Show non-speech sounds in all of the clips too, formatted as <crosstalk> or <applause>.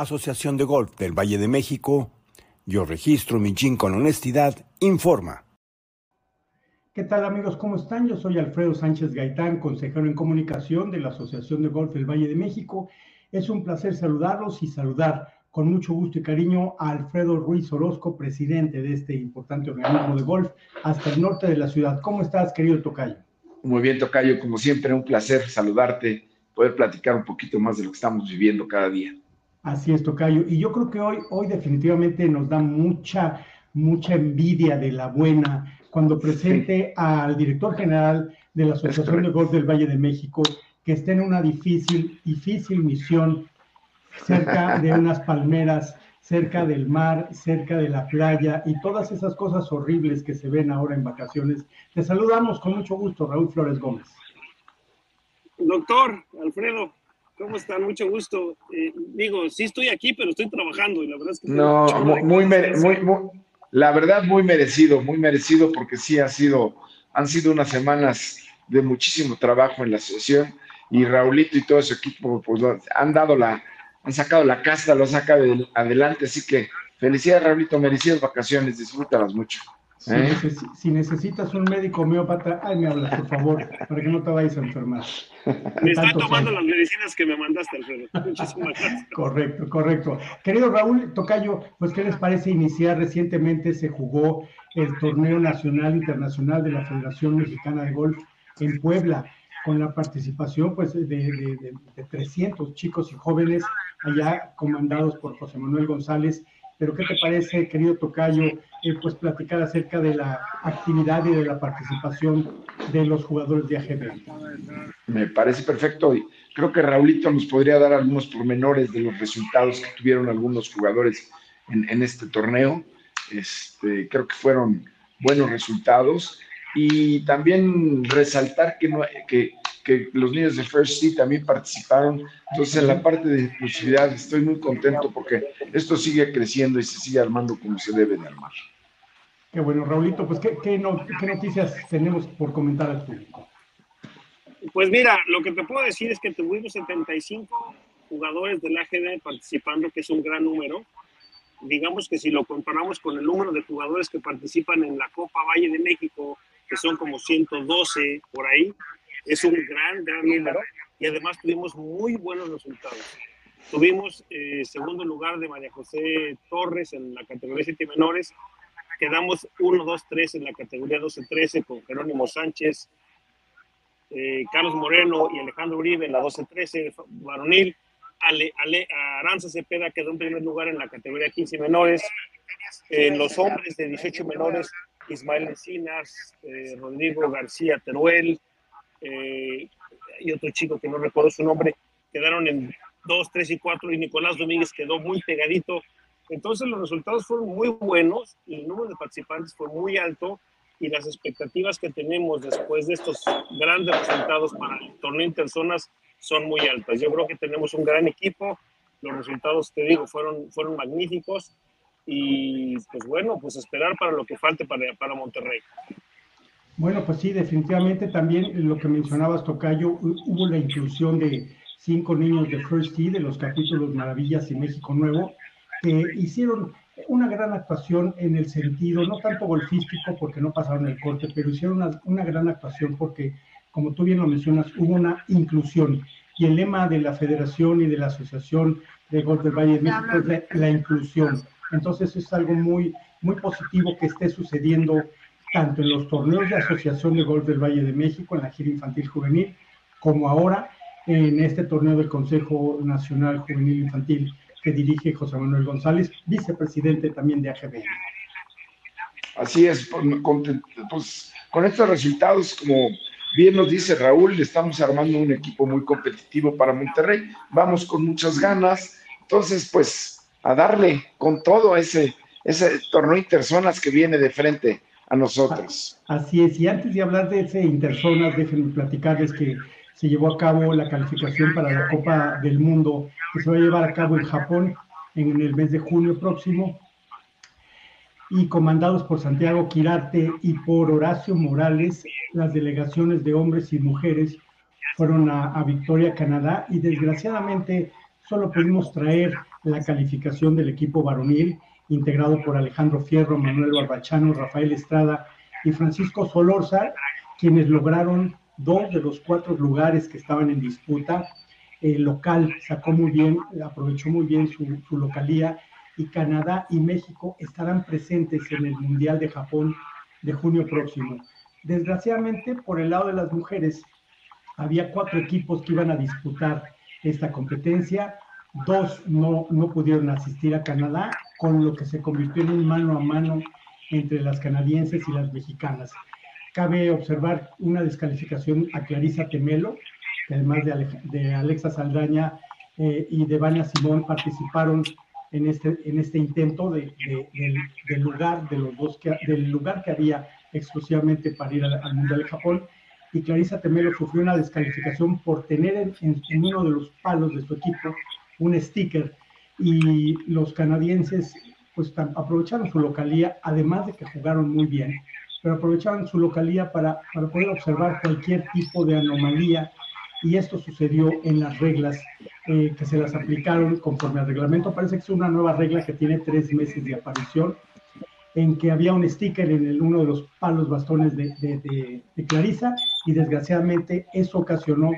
Asociación de Golf del Valle de México, yo registro mi GIN con honestidad, informa. ¿Qué tal amigos? ¿Cómo están? Yo soy Alfredo Sánchez Gaitán, consejero en comunicación de la Asociación de Golf del Valle de México. Es un placer saludarlos y saludar con mucho gusto y cariño a Alfredo Ruiz Orozco, presidente de este importante organismo de golf hasta el norte de la ciudad. ¿Cómo estás, querido Tocayo? Muy bien, Tocayo, como siempre, un placer saludarte, poder platicar un poquito más de lo que estamos viviendo cada día. Así es, Tocayo. Y yo creo que hoy, hoy definitivamente nos da mucha, mucha envidia de la buena cuando presente al director general de la Asociación de Golf del Valle de México, que está en una difícil, difícil misión cerca de <laughs> unas palmeras, cerca del mar, cerca de la playa y todas esas cosas horribles que se ven ahora en vacaciones. Te saludamos con mucho gusto, Raúl Flores Gómez. Doctor Alfredo, ¿Cómo están? Mucho gusto. Eh, digo, sí estoy aquí, pero estoy trabajando y la verdad es que... No, muy, muy, la verdad muy merecido, muy merecido porque sí ha sido, han sido unas semanas de muchísimo trabajo en la asociación y Raulito y todo su equipo pues han dado la, han sacado la casa, lo han sacado adelante, así que felicidades Raulito, merecidas vacaciones, disfrútalas mucho. ¿Eh? Si, necesitas un médico homeópata, ay, me hablas, por favor, para que no te vayas a enfermar. Me estoy tomando las medicinas que me mandaste, Alfredo. Muchísimas gracias. Correcto, correcto. Querido Raúl Tocayo, pues, ¿qué les parece iniciar? Recientemente se jugó el torneo nacional internacional de la Federación Mexicana de Golf en Puebla, con la participación pues, de, de, de 300 chicos y jóvenes allá comandados por José Manuel González pero ¿qué te parece, querido Tocayo, eh, pues platicar acerca de la actividad y de la participación de los jugadores de AGB? Me parece perfecto creo que Raulito nos podría dar algunos pormenores de los resultados que tuvieron algunos jugadores en, este torneo. Este, creo que fueron buenos resultados y también resaltar que, no, que que los niños de First City también participaron. Entonces, en la parte de inclusividad estoy muy contento porque esto sigue creciendo y se sigue armando como se debe de armar. Qué bueno, Raulito, pues ¿qué, qué, noticias tenemos por comentar al público? Pues mira, lo que te puedo decir es que tuvimos 75 jugadores del AGB participando, que es un gran número. Digamos que si lo comparamos con el número de jugadores que participan en la Copa Valle de México, que son como 112 por ahí, es un gran, gran número y además tuvimos muy buenos resultados. Tuvimos eh, segundo lugar de María José Torres en la categoría 7 menores, quedamos 1, 2, 3 en la categoría 12-13 con Jerónimo Sánchez, eh, Carlos Moreno y Alejandro Uribe en la 12-13 varonil. Ale, Ale, Aranza Cepeda quedó en primer lugar en la categoría 15 menores. En los hombres de 18 menores, Ismael Encinas, eh, Rodrigo García Teruel, eh, y otro chico que no recuerdo su nombre, quedaron en 2, 3 y 4 y Nicolás Domínguez quedó muy pegadito. Entonces los resultados fueron muy buenos el número de participantes fue muy alto y las expectativas que tenemos después de estos grandes resultados para el torneo interzonas son muy altas. Yo creo que tenemos un gran equipo, los resultados, te digo, fueron, fueron magníficos y pues bueno, pues esperar para lo que falte para, para Monterrey. Bueno, pues sí, definitivamente también lo que mencionabas, Tocayo, hubo la inclusión de cinco niños de First Tee, de los capítulos Maravillas y México Nuevo, que hicieron una gran actuación en el sentido, no tanto golfístico porque no pasaron el corte, pero hicieron una, gran actuación porque, como tú bien lo mencionas, hubo una inclusión. Y el lema de la Federación y de la Asociación de Golf del Valle de México es la, la inclusión. Entonces es algo muy, muy positivo que esté sucediendo tanto en los torneos de Asociación de Golf del Valle de México, en la gira infantil juvenil, como ahora en este torneo del Consejo Nacional Juvenil Infantil que dirige José Manuel González, vicepresidente también de AGB. Así es, pues, pues, con estos resultados, como bien nos dice Raúl, estamos armando un equipo muy competitivo para Monterrey, vamos con muchas ganas, entonces pues a darle con todo ese, ese torneo interzonas que viene de frente a nosotros. Así es, y antes de hablar de ese Interzonas, déjenme platicarles que se llevó a cabo la calificación para la Copa del Mundo, que se va a llevar a cabo en Japón en el mes de junio próximo, y comandados por Santiago Quirarte y por Horacio Morales, las delegaciones de hombres y mujeres fueron a, a Victoria, Canadá, y desgraciadamente solo pudimos traer la calificación del equipo varonil, integrado por Alejandro Fierro, Manuel Barbachano, Rafael Estrada y Francisco Solorza, quienes lograron dos de los cuatro lugares que estaban en disputa. El local sacó muy bien, aprovechó muy bien su, su localía y Canadá y México estarán presentes en el Mundial de Japón de junio próximo. Desgraciadamente, por el lado de las mujeres, había cuatro equipos que iban a disputar esta competencia, dos no, no pudieron asistir a Canadá, con lo que se convirtió en un mano a mano entre las canadienses y las mexicanas. Cabe observar una descalificación a Clarisa Temelo, que además de, Alexa Saldaña eh, y de Vania Simón participaron en este, este intento de, del, lugar de los dos que, del lugar que había exclusivamente para ir al, Mundial de Japón. Y Clarisa Temelo sufrió una descalificación por tener en, en uno de los palos de su equipo un sticker y los canadienses pues aprovecharon su localía, además de que jugaron muy bien, pero aprovecharon su localía para, para poder observar cualquier tipo de anomalía y esto sucedió en las reglas eh, que se las aplicaron conforme al reglamento. Parece que es una nueva regla que tiene tres meses de aparición, en que había un sticker en el, uno de los palos bastones de, de, de, Clarisa y desgraciadamente eso ocasionó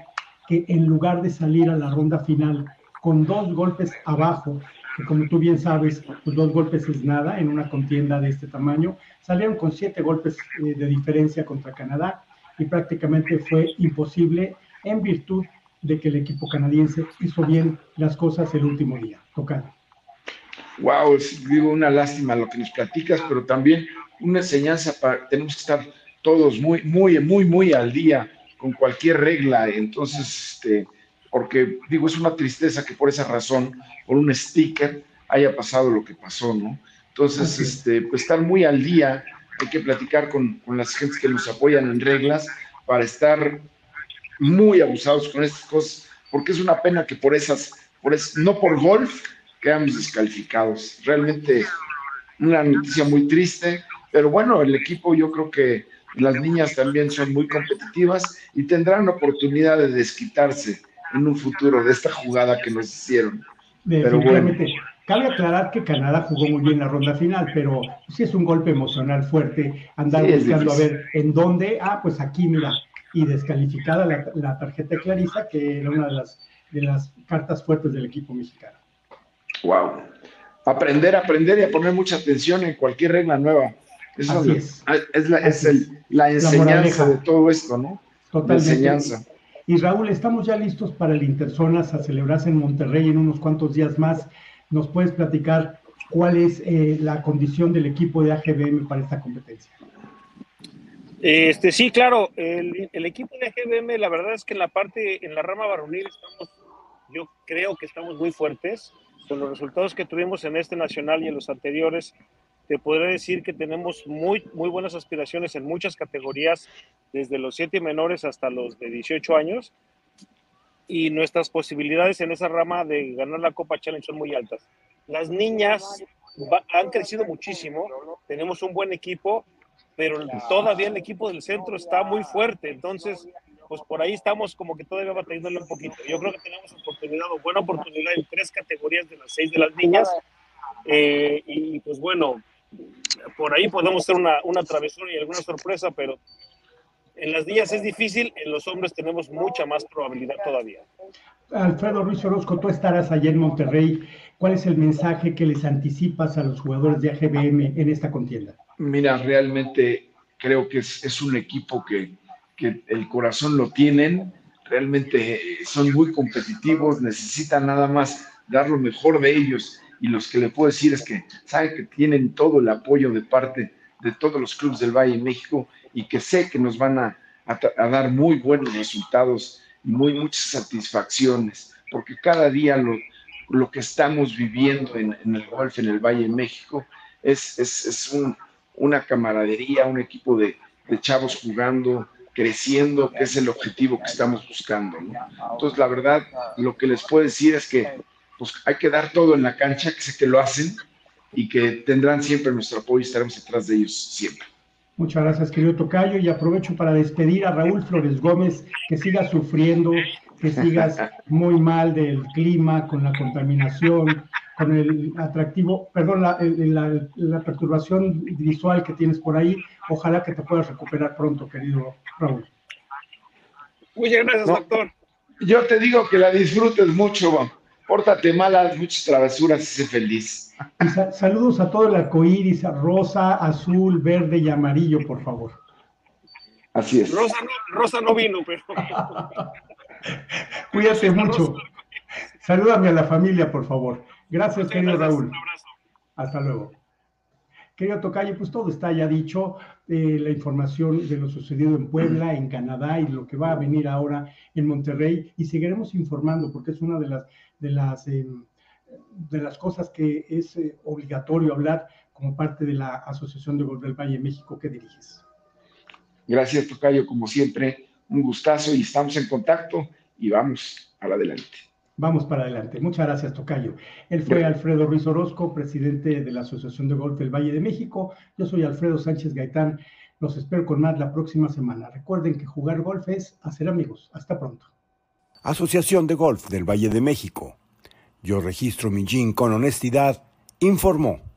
que en lugar de salir a la ronda final con dos golpes abajo, que como tú bien sabes, pues dos golpes es nada en una contienda de este tamaño, salieron con siete golpes eh, de diferencia contra Canadá y prácticamente fue imposible en virtud de que el equipo canadiense hizo bien las cosas el último día. Tocando. Wow, digo, una lástima lo que nos platicas, pero también una enseñanza para, tenemos que estar todos muy, muy, muy, muy al día con cualquier regla. Entonces, este, porque digo, es una tristeza que por esa razón, por un sticker, haya pasado lo que pasó, ¿no? Entonces, este, pues estar muy al día, hay que platicar con, con las gentes que nos apoyan en reglas para estar muy abusados con estas cosas, porque es una pena que por esas, por no por golf, quedamos descalificados. Realmente una noticia muy triste, pero bueno, el equipo yo creo que las niñas también son muy competitivas y tendrán oportunidad de desquitarse en un futuro de esta jugada que nos hicieron. Pero bueno. Cabe aclarar que Canadá jugó muy bien la ronda final, pero sí es un golpe emocional fuerte andar buscando a ver en dónde, ah, pues aquí, mira, y descalificada la, tarjeta de Clarisa, que era una de las, de las cartas fuertes del equipo mexicano. Wow. Aprender, aprender y a poner mucha atención en cualquier regla nueva. Eso es. es. la, es la enseñanza de todo esto, ¿no? Totalmente. La enseñanza. Y Raúl, estamos ya listos para el Interzonas a celebrarse en Monterrey en unos cuantos días más. ¿Nos puedes platicar cuál es eh, la condición del equipo de AGBM para esta competencia? Este, sí, claro, el, equipo de AGBM, la verdad es que en la parte, en la rama varonil estamos, yo creo que estamos muy fuertes. Con los resultados que tuvimos en este nacional y en los anteriores, te podré decir que tenemos muy, muy buenas aspiraciones en muchas categorías, desde los siete menores hasta los de 18 años. Y nuestras posibilidades en esa rama de ganar la Copa Challenge son muy altas. Las niñas han crecido muchísimo, tenemos un buen equipo pero todavía el equipo del centro está muy fuerte, entonces pues por ahí estamos como que todavía batallándole un poquito. Yo creo que tenemos oportunidad o buena oportunidad en tres categorías de las seis de las niñas eh, y pues bueno, por ahí podemos hacer una, una travesura y alguna sorpresa, pero en las niñas es difícil, en los hombres tenemos mucha más probabilidad todavía. Alfredo Ruiz Orozco, tú estarás allá en Monterrey. ¿Cuál es el mensaje que les anticipas a los jugadores de AGBM en esta contienda? Mira, realmente creo que es, un equipo que, el corazón lo tienen, realmente son muy competitivos, necesitan nada más dar lo mejor de ellos y los que le puedo decir es que saben que tienen todo el apoyo de parte de todos los clubes del Valle de México y que sé que nos van a, dar muy buenos resultados y muy muchas satisfacciones, porque cada día lo, lo que estamos viviendo en, el golf en el Valle de México es, es un, una camaradería, un equipo de, chavos jugando, creciendo, que es el objetivo que estamos buscando. Entonces, la verdad, lo que les puedo decir es que pues, hay que dar todo en la cancha, que sé que lo hacen y que tendrán siempre nuestro apoyo y estaremos detrás de ellos siempre. Muchas gracias, querido Tocayo, y aprovecho para despedir a Raúl Flores Gómez, que siga sufriendo, que sigas <laughs> muy mal del clima, con la contaminación, con el atractivo, perdón, la, la, perturbación visual que tienes por ahí. Ojalá que te puedas recuperar pronto, querido Raúl. Muchas gracias, doctor. Yo te digo que la disfrutes mucho, pórtate mal, muchas travesuras y sé feliz. saludos a todo el arcoíris, rosa, azul, verde y amarillo, por favor. Así es. Rosa no, Rosa no vino, pero. <laughs> Cuídate mucho. Salúdame a la familia, por favor. Gracias, querido Raúl. Un abrazo. Hasta luego. Querido Tocayo, pues todo está ya dicho, eh, la información de lo sucedido en Puebla, en Canadá y lo que va a venir ahora en Monterrey y seguiremos informando porque es una de las, de las, em, de las cosas que es eh, obligatorio hablar como parte de la Asociación de Gol del Valle México que diriges. Gracias, Tocayo, como siempre, un gustazo y estamos en contacto y vamos al adelante. Vamos para adelante. Muchas gracias, Tocayo. Él fue Alfredo Ruiz Orozco, presidente de la Asociación de Golf del Valle de México. Yo soy Alfredo Sánchez Gaitán. Los espero con más la próxima semana. Recuerden que jugar golf es hacer amigos. Hasta pronto. Asociación de Golf del Valle de México. Yo registro mi jean con honestidad. Informó.